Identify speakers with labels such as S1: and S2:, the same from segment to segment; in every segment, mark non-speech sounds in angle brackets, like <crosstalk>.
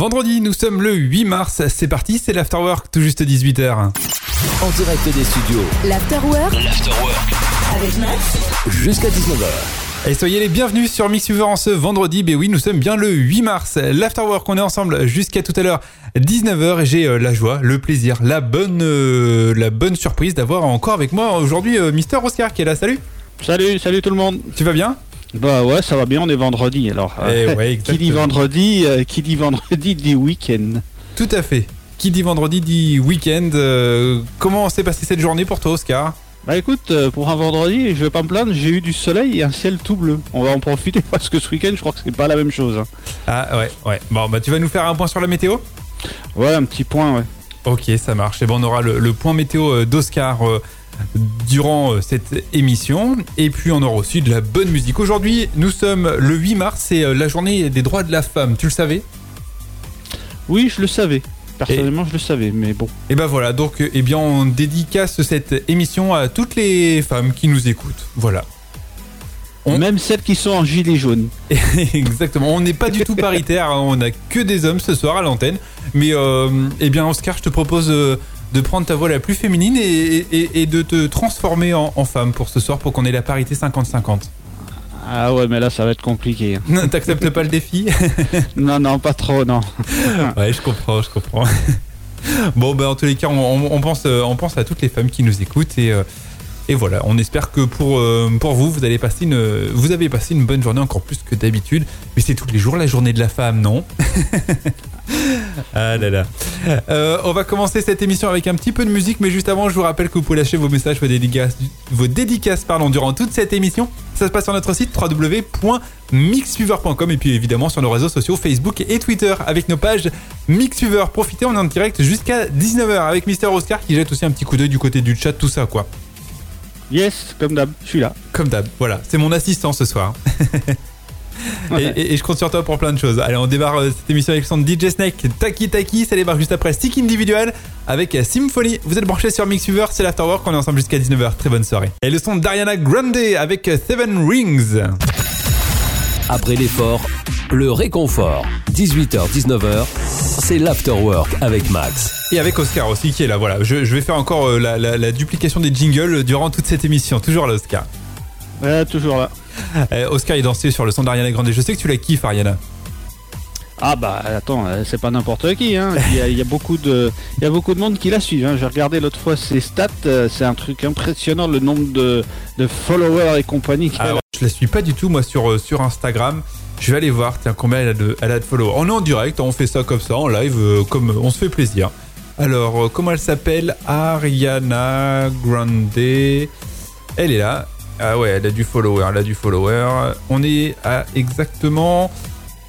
S1: Vendredi, nous sommes le 8 mars. C'est parti, c'est l'Afterwork, tout juste 18h.
S2: En direct des studios.
S3: L'Afterwork
S2: L'Afterwork.
S3: avec Max.
S2: Jusqu'à 19h.
S1: Et soyez les bienvenus sur Mixuver en ce vendredi. Ben oui, nous sommes bien le 8 mars. L'Afterwork, on est ensemble jusqu'à tout à l'heure 19h et j'ai euh, la joie, le plaisir, la bonne, euh, la bonne surprise d'avoir encore avec moi aujourd'hui euh, Mister Oscar qui est là. Salut,
S4: Salut, salut tout le monde.
S1: tu vas bien?
S4: Bah ouais, ça va bien, on est vendredi alors.
S1: Eh ouais, <laughs>
S4: qui dit vendredi, euh, qui dit vendredi dit week-end.
S1: Tout à fait. Qui dit vendredi dit week-end. Euh, comment s'est passée cette journée pour toi, Oscar?
S4: Bah écoute, euh, pour un vendredi, je vais pas me plaindre, j'ai eu du soleil et un ciel tout bleu. On va en profiter <laughs> parce que ce week-end, je crois que c'est pas la même chose. hein.
S1: Ah ouais, ouais. Bon, bah tu vas nous faire un point sur la météo?
S4: Ouais, un petit point, ouais.
S1: Ok, ça marche. Et ben on aura le, le point météo euh, d'Oscar euh, durant euh, cette émission. Et puis on aura aussi de la bonne musique. Aujourd'hui, nous sommes le 8 mars, c'est euh, la journée des droits de la femme. Tu le savais?
S4: Oui, je le savais. Personnellement, je le savais, mais bon.
S1: Et ben voilà, donc euh, eh bien on dédicace cette émission à toutes les femmes qui nous écoutent. Voilà. On-
S4: Même celles qui sont en gilet jaune. <laughs>
S1: Exactement. On n'est pas du tout paritaire. hein. On n'a que des hommes ce soir à l'antenne. Mais euh, eh bien, Oscar, je te propose de prendre ta voix la plus féminine et, et- et de te transformer en, en femme pour ce soir pour qu'on ait la parité 50-50.
S4: Ah ouais, mais là, ça va être compliqué. <laughs>
S1: T'acceptes pas le défi <laughs>
S4: non, non, pas trop, non. <laughs>
S1: Ouais, je comprends, je comprends. Bon, ben en tous les cas, on, on- on pense, euh, on pense à toutes les femmes qui nous écoutent et, euh, et voilà. On espère que pour, euh, pour vous, vous allez passer une, vous avez passé une bonne journée encore plus que d'habitude. Mais c'est tous les jours la journée de la femme, non? Ah là là. Euh, on va commencer cette émission avec un petit peu de musique, mais juste avant, je vous rappelle que vous pouvez lâcher vos messages, vos dédicaces, vos dédicaces pardon, durant toute cette émission. Ça se passe sur notre site www.mixfever.com et puis évidemment sur nos réseaux sociaux Facebook et Twitter avec nos pages Mixfever. Profitez, on est en direct jusqu'à 19h avec Mister Oscar qui jette aussi un petit coup d'œil du côté du chat, tout ça quoi.
S4: Yes, comme d'hab, je suis là.
S1: Comme d'hab, voilà, c'est mon assistant ce soir. <laughs> Et, et- et je compte sur toi pour plein de choses. Allez, on démarre euh, cette émission avec son DJ Snake, Taki Taki. Ça démarre juste après Stick Individual avec euh, Symphony. Vous êtes branchés sur Mixuver, c'est l'Afterwork. On est ensemble jusqu'à 19h. Très bonne soirée. Et le son d'Ariana Grande avec euh, Seven Rings.
S2: Après l'effort, le réconfort. 18h-19h, c'est l'Afterwork avec Max.
S1: Et avec Oscar aussi qui est là. Voilà, je, je vais faire encore la, la- la duplication des jingles durant toute cette émission. Toujours là, Oscar.
S4: Ouais, toujours là.
S1: Euh, Oscar est dansé sur le son d'Ariana Grande. Je sais que tu la kiffes, Ariana.
S4: Ah bah attends, euh, c'est pas n'importe qui. Hein. Il, y a, il y a beaucoup de, il y a beaucoup de monde qui la suivent. Hein. J'ai regardé l'autre fois ses stats, euh, c'est un truc impressionnant le nombre de, de followers et compagnie
S1: ouais, je la suis pas du tout moi sur, sur Instagram. Je vais aller voir, tiens, combien elle a de, elle a de followers. On est en direct, on fait ça comme ça, en live, comme on se fait plaisir. Alors, comment elle s'appelle? Ariana Grande. Elle est là. Ah ouais, elle a du follower, elle a du follower. On est à exactement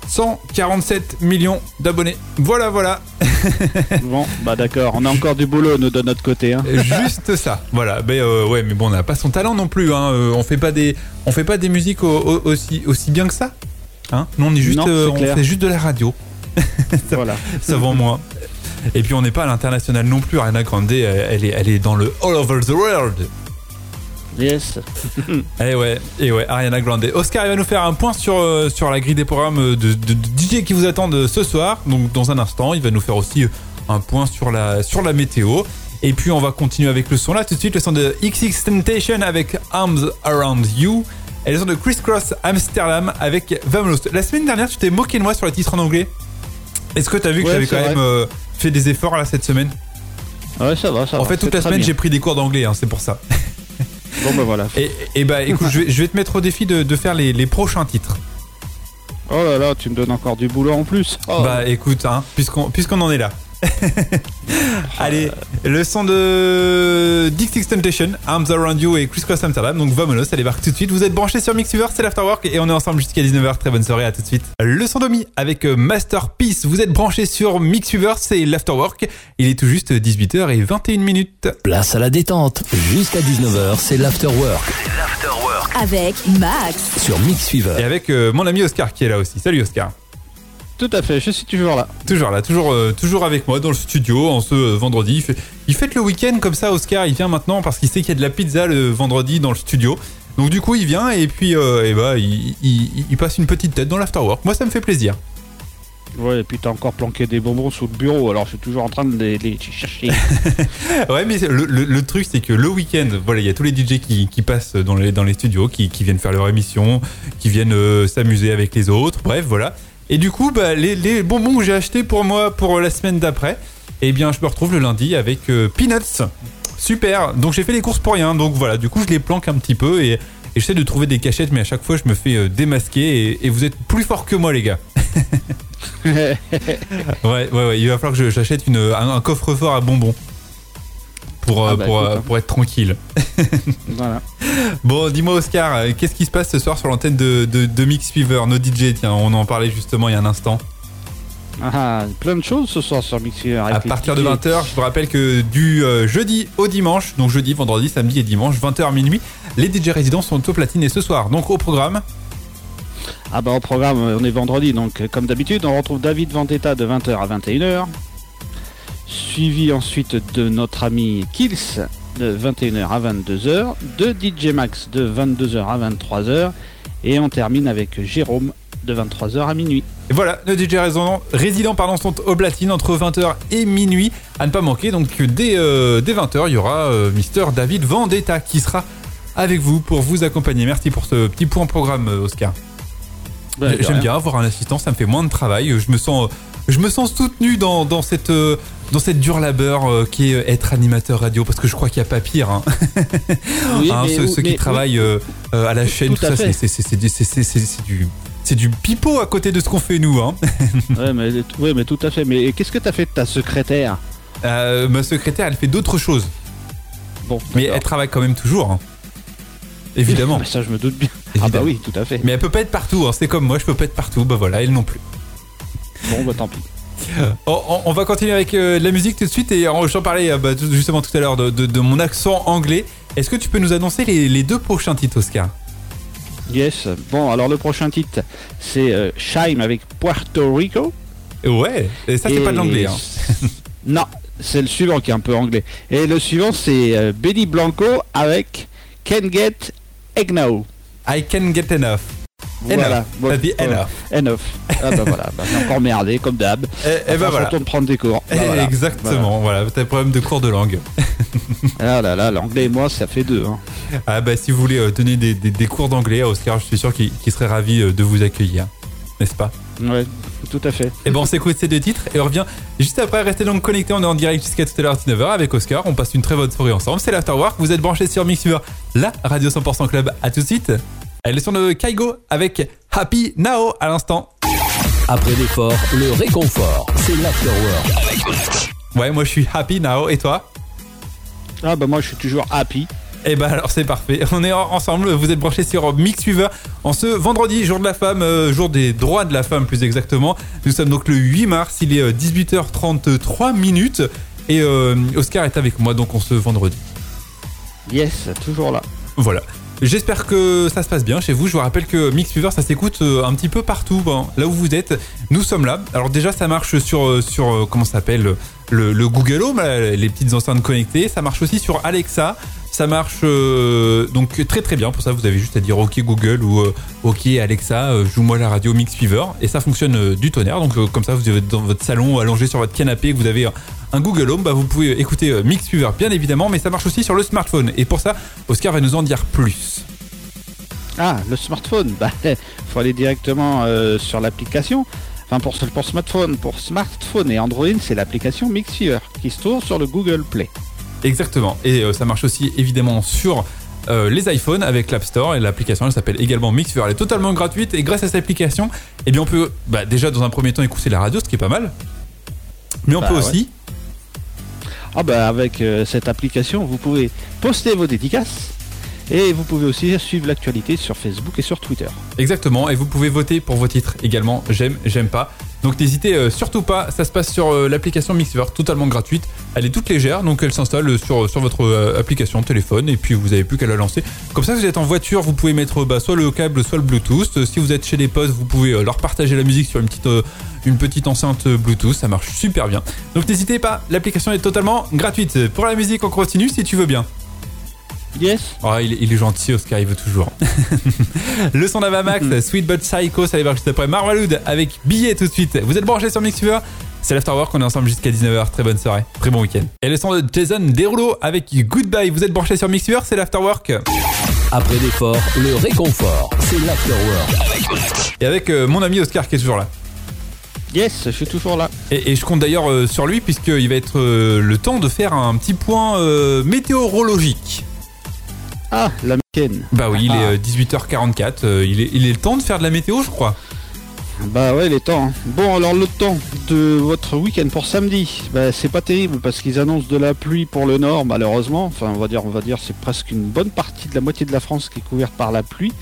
S1: 147 millions d'abonnés. Voilà, voilà. <laughs>
S4: Bon, bah d'accord, on a encore du boulot nous de notre côté. Hein. <laughs>
S1: Juste ça. Voilà. Mais euh, ouais, mais bon, on n'a pas son talent non plus. Hein. Euh, on fait pas des, on fait pas des musiques au- au- aussi aussi bien que ça. Hein non, on est juste,
S4: Non,
S1: euh, on fait juste de la radio. <laughs>
S4: voilà.
S1: Ça vend moins. Et puis on n'est pas à l'international non plus. Ariana Grande, elle est, elle est dans le all over the world.
S4: Yes. <laughs>
S1: Et ouais, et ouais, Ariana Grande. Oscar, il va nous faire un point sur, euh, sur la grille des programmes de, de- de DJ qui vous attendent ce soir. Donc dans un instant, il va nous faire aussi un point sur la, sur la météo. Et puis on va continuer avec le son là tout de suite, le son de XX Temptation avec Arms Around You. Et le son de Criss Cross Amsterdam avec Vamos. La semaine dernière, tu t'es moqué de moi sur le titre en anglais. Est-ce que t'as vu que
S4: Ouais,
S1: j'avais quand
S4: vrai.
S1: même euh, fait des efforts là cette semaine?
S4: Ouais, ça va, ça
S1: En
S4: va.
S1: fait, toute la semaine, j'ai pris des cours d'anglais, hein, c'est pour ça. <laughs>
S4: Bon bah voilà.
S1: Et, et bah écoute, je vais, je vais te mettre au défi de, de faire les, les prochains titres.
S4: Oh là là, tu me donnes encore du boulot en plus. Oh.
S1: Bah écoute, hein, puisqu'on puisqu'on en est là. <laughs> Allez, le son de Dixie Temptation, Arms Around You et Chris Cross Amsterdam. Donc vamonos, ça débarque tout de suite. Vous êtes branchés sur Mixiver, c'est l'Afterwork et on est ensemble jusqu'à 19h. Très bonne soirée, à tout de suite. Le son d'Omi avec euh, Masterpiece. Vous êtes branchés sur Mixiver, c'est l'Afterwork. Il est tout juste 18h et 21 minutes.
S2: Place à la détente. Jusqu'à 19h, c'est l'Afterwork
S3: Avec Max.
S2: sur Mix
S1: Et avec euh, mon ami Oscar qui est là aussi. Salut Oscar.
S4: Tout à fait, je suis toujours là.
S1: Toujours là, toujours, euh, toujours avec moi dans le studio en ce euh, vendredi. Il, fait, il fête le week-end comme ça, Oscar. Il vient maintenant parce qu'il sait qu'il y a de la pizza le vendredi dans le studio. Donc du coup, il vient et puis euh, et bah, il, il- il passe une petite tête dans l'afterwork. Moi, ça me fait plaisir.
S4: Ouais, et puis t'as encore planqué des bonbons sous le bureau, alors je suis toujours en train de les, les chercher. <laughs>
S1: ouais, mais le, le- le truc, c'est que le week-end, voilà, il y a tous les DJ qui, qui passent dans les, dans les studios, qui, qui viennent faire leur émission, qui viennent euh, s'amuser avec les autres, bref, voilà. Et du coup, bah, les, les bonbons que j'ai achetés pour moi pour la semaine d'après, eh bien, je me retrouve le lundi avec euh, Peanuts. Super. Donc, j'ai fait les courses pour rien. Donc, voilà, du coup, je les planque un petit peu et, et j'essaie de trouver des cachettes, mais à chaque fois, je me fais euh, démasquer et, et vous êtes plus forts que moi, les gars. <laughs> Ouais, ouais, ouais. Il va falloir que j'achète un coffre-fort à bonbons. Pour, euh,
S4: Ah bah,
S1: pour,
S4: écoute,
S1: euh,
S4: hein.
S1: pour être tranquille. <laughs>
S4: voilà.
S1: Bon, dis-moi, Oscar, euh, qu'est-ce qui se passe ce soir sur l'antenne de, de, de Mix Fever, nos DJ Tiens, on en parlait justement il y a un instant.
S4: Ah, plein de choses ce soir sur Mixer.
S1: À partir de 20h, je vous rappelle que du jeudi au dimanche, donc jeudi, vendredi, samedi et dimanche, 20h à minuit, les DJ résidents sont au platine et ce soir, donc au programme.
S4: Ah bah au programme, on est vendredi, donc comme d'habitude, on retrouve David Vendetta de 20h à 21h. Suivi ensuite de notre ami Kills de 21h à 22h, de DJ Max de 22h à 23h, et on termine avec Jérôme de 23h à minuit.
S1: Et voilà, nos DJ résidents, résidents pardon, sont au platine entre 20h et minuit, à ne pas manquer. Donc dès, euh, dès 20h, il y aura euh, Mister David Vendetta qui sera avec vous pour vous accompagner. Merci pour ce petit point programme, euh, Oscar.
S4: Ouais, de
S1: J'aime bien avoir un assistant, ça me fait moins de travail. Je me sens, je me sens soutenu dans, dans cette, euh, dans cette dure labeur euh, qui est être animateur radio, parce que je crois qu'il n'y a pas pire. hein. <laughs>
S4: Oui,
S1: Hein,
S4: mais-
S1: ceux, ceux qui
S4: mais-
S1: travaillent euh, euh, à la chaîne,
S4: tout
S1: ça, c'est du, c'est- du, c'est du pipeau à côté de ce qu'on fait nous. Hein. <laughs>
S4: ouais, mais, ouais, mais tout à fait. Mais qu'est-ce que t'as fait de ta secrétaire?
S1: Euh, ma secrétaire, elle fait d'autres choses,
S4: Bon,
S1: mais elle travaille quand même toujours. hein. Évidemment.
S4: Mais <laughs> ça, je me doute bien. Ah bah oui, tout à fait.
S1: Mais elle peut pas être partout. hein. C'est comme moi, je peux pas être partout. Bah voilà, elle non plus.
S4: Bon, bah tant pis. <laughs>
S1: On, on- va continuer avec euh, de la musique tout de suite et euh, j'en parlais euh, bah, tout- justement tout à l'heure de, de- de mon accent anglais. Est-ce que tu peux nous annoncer les, les deux prochains titres, Oscar?
S4: Yes. Bon, alors le prochain titre, c'est euh, Shime avec Puerto Rico.
S1: Ouais, et ça c'est pas de l'anglais. Hein. <laughs>
S4: non, c'est le suivant qui est un peu anglais. Et le suivant, c'est Benny Blanco avec Can Get Egno.
S1: I can get enough.
S4: Voilà. Bon,
S1: dit
S4: euh,
S1: enough.
S4: enough. Ah bah voilà, bah, j'ai encore merdé comme d'hab.
S1: Et, et
S4: Enfin,
S1: bah voilà.
S4: retourne prendre des cours. Bah,
S1: Eh,
S4: voilà.
S1: Exactement, voilà, t'as un problème de cours de langue.
S4: Voilà. Ah là là, l'anglais et moi, ça fait deux. hein.
S1: Ah bah si vous voulez euh, donner des, des- des cours d'anglais à Oscar, je suis sûr qu'il qu'il serait ravi euh, de vous accueillir. N'est-ce pas?
S4: Ouais, tout à fait.
S1: Et ben on s'écoute ces deux titres et on revient juste après. Restez donc connectés, on est en direct jusqu'à tout à l'heure 19h avec Oscar. On passe une très bonne soirée ensemble. C'est l'Afterwork. Vous êtes branchés sur Mixuver, la radio 100% club. À tout de suite. Elle est sur le Kaigo avec Happy Now à l'instant.
S2: Après l'effort, le réconfort. C'est l'afterwork.
S1: Ouais, moi je suis Happy Now et toi?
S4: Ah bah moi, je suis toujours happy.
S1: Et bah alors c'est parfait. <laughs> On est en- ensemble. Vous êtes branchés sur Mixweaver en ce vendredi, jour de la femme, euh, jour des droits de la femme plus exactement. Nous sommes donc le 8 mars. Il est euh, 18h33 minutes et euh, Oscar est avec moi donc on se vendredi.
S4: Yes, toujours là.
S1: Voilà. J'espère que ça se passe bien chez vous. Je vous rappelle que Mixweaver, ça s'écoute euh, un petit peu partout. Bon, là où vous êtes, nous sommes là. Alors déjà, ça marche sur, euh, sur euh, comment s'appelle le, le Google Home, les petites enceintes connectées. Ça marche aussi sur Alexa. Ça marche euh, donc très très bien. Pour ça, vous avez juste à dire OK Google ou euh, OK Alexa, euh, joue-moi la radio Mixweaver. Et ça fonctionne du tonnerre. Donc comme ça, vous êtes dans votre salon, allongé sur votre canapé, que vous avez un Google Home, bah, vous pouvez écouter euh, Mixweaver bien évidemment. Mais ça marche aussi sur le smartphone. Et pour ça, Oscar va nous en dire plus.
S4: Ah, le smartphone. Bah, <laughs> faut aller directement sur l'application. Enfin, pour, pour smartphone, pour smartphone et Android, c'est l'application Mixfever qui se trouve sur le Google Play.
S1: Exactement. Et euh, ça marche aussi évidemment sur euh, les iPhones avec l'App Store et l'application elle s'appelle également Mixfever. Elle est totalement gratuite et grâce à cette application, eh bien on peut bah, déjà dans un premier temps écouter la radio, ce qui est pas mal. Mais on
S4: Bah,
S1: peut
S4: ouais.
S1: aussi,
S4: Ah bah avec euh, cette application, vous pouvez poster vos dédicaces et vous pouvez aussi suivre l'actualité sur Facebook et sur Twitter.
S1: exactement, et vous pouvez voter pour vos titres également. J'aime, j'aime pas. Donc n'hésitez euh, surtout pas. Ça se passe sur euh, l'application Mixfever, totalement gratuite. Elle est toute légère, donc elle s'installe sur sur votre euh, application téléphone et puis vous avez plus qu'à la lancer. Comme ça, vous êtes en voiture, vous pouvez mettre bah, soit le câble, soit le Bluetooth. Euh, Si vous êtes chez les potes, vous pouvez euh, leur partager la musique sur une petite euh, une petite enceinte euh, Bluetooth. Ça marche super bien. Donc n'hésitez pas. L'application est totalement gratuite. Pour la musique, on continue si tu veux bien.
S4: Yes.
S1: Oh, il, est- il est gentil, Oscar, il veut toujours. <laughs> le son d'Avamax, Sweet But Psycho, ça va voir juste après Marwaloud avec Billet tout de suite. Vous êtes branchés sur Mixfever c'est l'Afterwork, on est ensemble jusqu'à 19h. Très bonne soirée, très bon week-end. Et le son de Jason Derulo avec Goodbye. Vous êtes branchés sur Mixfever, c'est l'Afterwork.
S2: Après l'effort, le réconfort. C'est l'afterwork.
S1: Et avec euh, mon ami Oscar qui est toujours là.
S4: Yes, je suis toujours là.
S1: Et, et je compte d'ailleurs euh, sur lui puisqu'il va être euh, le temps de faire un petit point euh, météorologique.
S4: Ah, la week-end.
S1: Bah oui, il
S4: Ah.
S1: est euh, 18h44. euh, il, est, il est le temps de faire de la météo, je crois.
S4: Bah ouais, les temps. hein. Bon, alors le temps de votre week-end pour samedi, bah, c'est pas terrible parce qu'ils annoncent de la pluie pour le nord, malheureusement. Enfin, on va dire, on va dire, c'est presque une bonne partie de la moitié de la France qui est couverte par la pluie.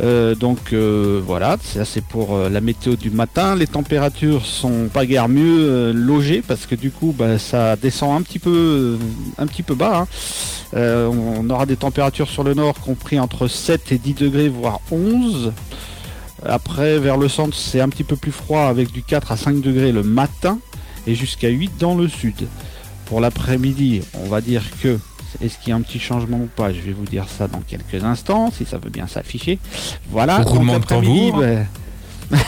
S4: Euh, donc euh, voilà, ça c'est pour euh, la météo du matin. Les températures sont pas guère mieux logées parce que du coup, bah, ça descend un petit peu, bas. hein. On aura des températures sur le nord compris entre 7 et 10 degrés, voire 11. Après, vers le centre, c'est un petit peu plus froid avec du 4 à 5 degrés le matin et jusqu'à 8 dans le sud. Pour l'après-midi, on va dire que est-ce qu'il y a un petit changement ou pas? Je vais vous dire ça dans quelques instants, si ça veut bien s'afficher. Voilà. L'après-midi, ben, <laughs>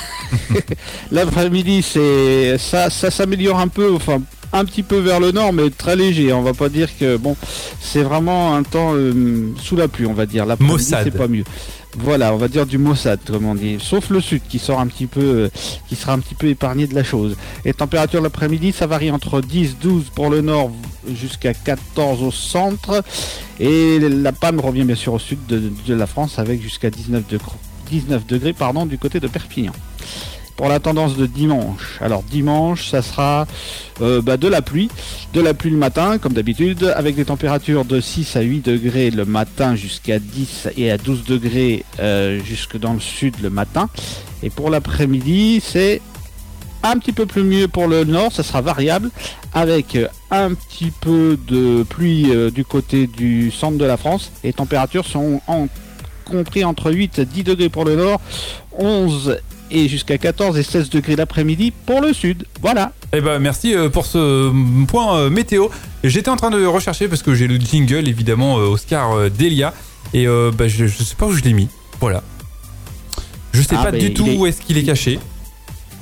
S4: L'après-midi, c'est ça, ça s'améliore un peu, enfin un petit peu vers le nord, mais très léger. On va pas dire que bon, c'est vraiment un temps euh, sous la pluie, on va dire. L'après-midi, c'est pas mieux. Voilà, on va dire du Mossad, comme on dit. Sauf le sud qui sort un petit peu, euh, qui sera un petit peu épargné de la chose. Les températures l'après-midi, ça varie entre 10, 12 pour le nord jusqu'à 14 au centre. Et la panne revient bien sûr au sud de, la France avec jusqu'à 19 degrés, 19 degrés du côté de Perpignan. Pour la tendance de dimanche, alors dimanche, ça sera euh, bah, de la pluie, de la pluie le matin, comme d'habitude, avec des températures de 6 à 8 degrés le matin jusqu'à 10 et à 12 degrés euh, jusque dans le sud le matin. Et pour l'après-midi, c'est un petit peu plus mieux pour le nord, ça sera variable, avec euh, un petit peu de pluie du côté du centre de la France. Les températures sont en- compris entre 8 et 10 degrés pour le nord, 11 et jusqu'à 14 et 16 degrés l'après-midi pour le sud. Voilà.
S1: Eh ben merci euh, pour ce point euh, météo. J'étais en train de rechercher parce que j'ai le jingle évidemment euh, Oscar Delia et euh, bah, je, je sais pas où je l'ai mis. Voilà. Je sais
S4: Ah,
S1: pas
S4: mais
S1: du tout
S4: est-
S1: où est-ce qu'il est caché.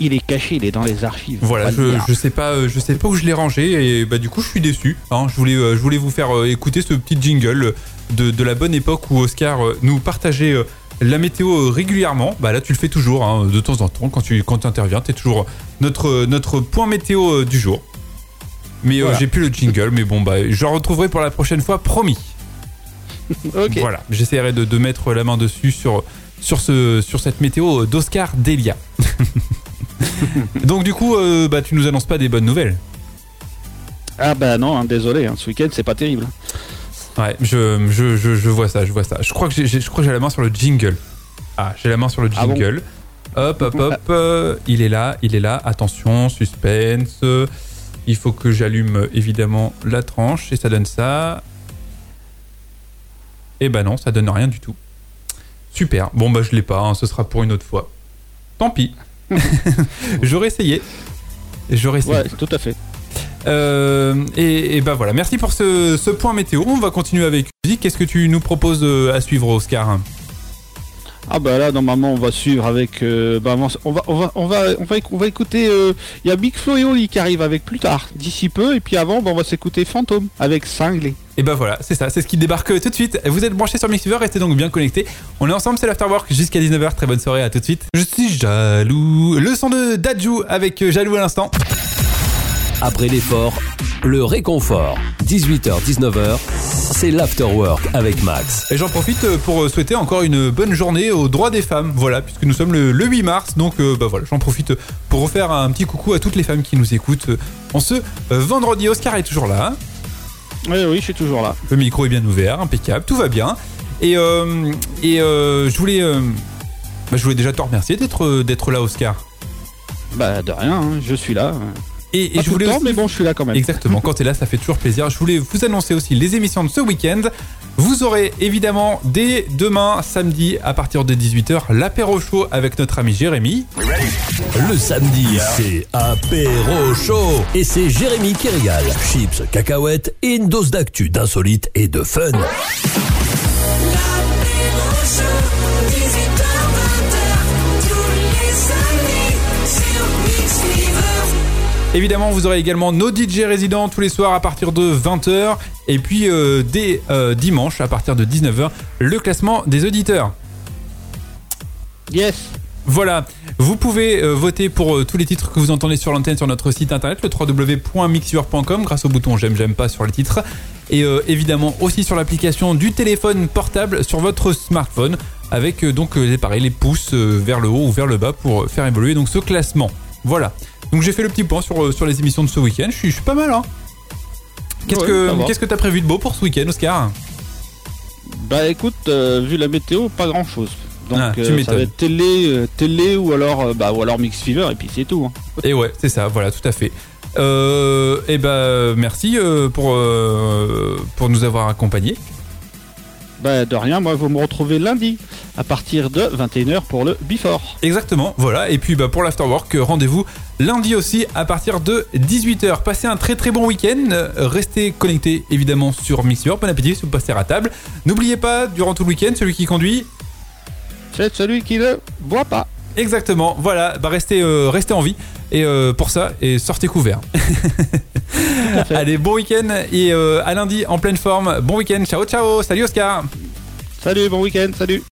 S4: Il est caché, il est dans les archives.
S1: Voilà, je, je sais pas, je sais pas où je l'ai rangé et bah du coup je suis déçu. hein. je voulais, je voulais vous faire écouter ce petit jingle de, de la bonne époque où Oscar nous partageait la météo euh, régulièrement. Bah là tu le fais toujours, hein, de temps en temps quand tu quand tu interviens, t'es toujours notre notre point météo euh, du jour. Mais euh, j'ai plus le jingle, mais bon bah je le retrouverai pour la prochaine fois, promis. <laughs> Voilà, j'essaierai de, de mettre la main dessus sur sur ce sur cette météo d'Oscar Delia. <laughs> Donc du coup, euh, bah tu nous annonces pas des bonnes nouvelles.
S4: Ah bah non, hein, désolé, hein, ce week-end c'est pas terrible.
S1: Ouais, je, je, je, je vois ça, je vois ça. Je crois que j'ai- j'ai je crois que j'ai la main sur le jingle. Ah, j'ai la main sur le
S4: Ah bon
S1: jingle. hop, hop, hop. euh, il est là, il est là. Attention, suspense. Il faut que j'allume évidemment la tranche et ça donne ça. Et bah non, ça donne rien du tout. Super. Bon bah je l'ai pas, hein, ce sera pour une autre fois. Tant pis. <laughs> J'aurais essayé. J'aurais essayé.
S4: Ouais, tout à fait.
S1: Euh, et, et bah voilà, merci pour ce, ce point météo. On va continuer avec musique. Qu'est-ce que tu nous proposes euh, à suivre, Oscar?
S4: Ah bah là normalement on va suivre avec euh, bah, on va on va on va on va, éc- on va écouter euh, il y a Big Flo et Oli qui arrive avec plus tard d'ici peu et puis avant bah, on va s'écouter Fantôme avec Cinglé.
S1: Et bah voilà, c'est ça, c'est ce qui débarque tout de suite. Vous êtes branchés sur Mixfever, restez donc bien connectés. On est ensemble, c'est l'Afterwork jusqu'à 19h. Très bonne soirée, à tout de suite. Je suis jaloux. Le son de Dajou avec Jaloux à l'instant.
S2: Après l'effort, le réconfort. 18h-19h, c'est l'afterwork avec Max.
S1: Et j'en profite euh, pour euh, souhaiter encore une bonne journée aux droits des femmes. Voilà, puisque nous sommes le, le 8 mars. Donc euh, bah voilà, j'en profite pour refaire un petit coucou à toutes les femmes qui nous écoutent en ce vendredi. Oscar est toujours là. hein.
S4: Oui oui je suis toujours là.
S1: Le micro est bien ouvert, impeccable, tout va bien. Et, euh, et euh, je voulais, euh, bah, je voulais déjà te remercier d'être d'être là, Oscar.
S4: Bah de rien, hein, je suis là.
S1: Et, et
S4: Pas
S1: je
S4: tout le
S1: voulais
S4: temps,
S1: aussi-
S4: mais bon, je suis là quand même.
S1: Exactement, quand tu es là, ça fait toujours plaisir. Je voulais vous annoncer aussi les émissions de ce week-end. Vous aurez évidemment dès demain, samedi, à partir de 18h, l'apéro show avec notre ami Jérémy.
S2: Le samedi, c'est apéro chaud. Et c'est Jérémy qui régale. Chips, cacahuètes et une dose d'actu, d'insolite et de fun.
S1: Évidemment, vous aurez également nos DJ résidents tous les soirs à partir de 20h. Et puis euh, dès euh, dimanche, à partir de 19h, le classement des auditeurs.
S4: Yes.
S1: Voilà, vous pouvez euh, voter pour tous les titres que vous entendez sur l'antenne sur notre site internet, le www.mixur.com, grâce au bouton j'aime, j'aime pas sur les titres. Et évidemment aussi sur l'application du téléphone portable sur votre smartphone, avec donc pareil, les pouces vers le haut ou vers le bas pour faire évoluer donc ce classement. Voilà. Donc j'ai fait le petit point sur, euh, sur les émissions de ce week-end. Je suis, je suis pas mal, hein. Qu'est-ce
S4: Ouais,
S1: que
S4: ça va.
S1: qu'est-ce que t'as prévu de beau pour ce week-end, Oscar?
S4: Bah écoute, euh, vu la météo, pas grand chose. Donc
S1: Ah, tu
S4: euh, ça
S1: m'étonnes.
S4: va être télé, euh, télé ou alors, bah, ou alors Mix Fever et puis c'est tout. hein.
S1: Et ouais, c'est ça, voilà, tout à fait. Euh, et ben merci euh, pour, pour nous avoir accompagnés.
S4: Bah de rien, moi vous me retrouvez lundi à partir de 21h pour le Before.
S1: Exactement, voilà. Et puis bah, pour l'afterwork, euh, rendez-vous lundi aussi à partir de 18h. Passez un très très bon week-end. Euh, Restez connectés évidemment sur Mixer. Bon appétit si vous passez à table. N'oubliez pas, durant tout le week-end, celui qui conduit.
S4: C'est celui qui ne boit pas.
S1: Exactement, voilà, bah restez, euh, restez en vie. Et euh, pour ça, et sortez couverts. <laughs> Allez, bon week-end et euh, à lundi en pleine forme. Bon week-end, ciao ciao, salut Oscar
S4: Salut, bon week-end, salut.